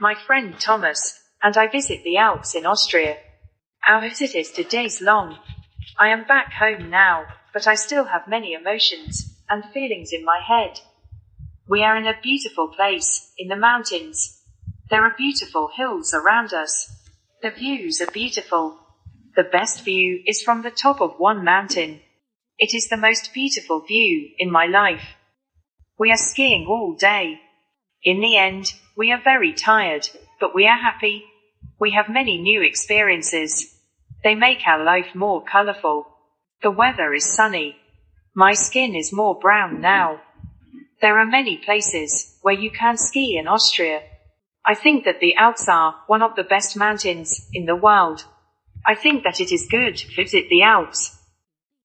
my friend Thomas, and I visit the Alps in Austria. Our visit is two days long. I am back home now, but I still have many emotions and feelings in my head. We are in a beautiful place, in the mountains. There are beautiful hills around us. The views are beautiful. The best view is from the top of one mountain. It is the most beautiful view in my life. We are skiing all day. In the end, we are very tired, but we are happy. We have many new experiences. They make our life more colorful. The weather is sunny. My skin is more brown now. There are many places where you can ski in Austria. I think that the Alps are one of the best mountains in the world. I think that it is good to visit the Alps.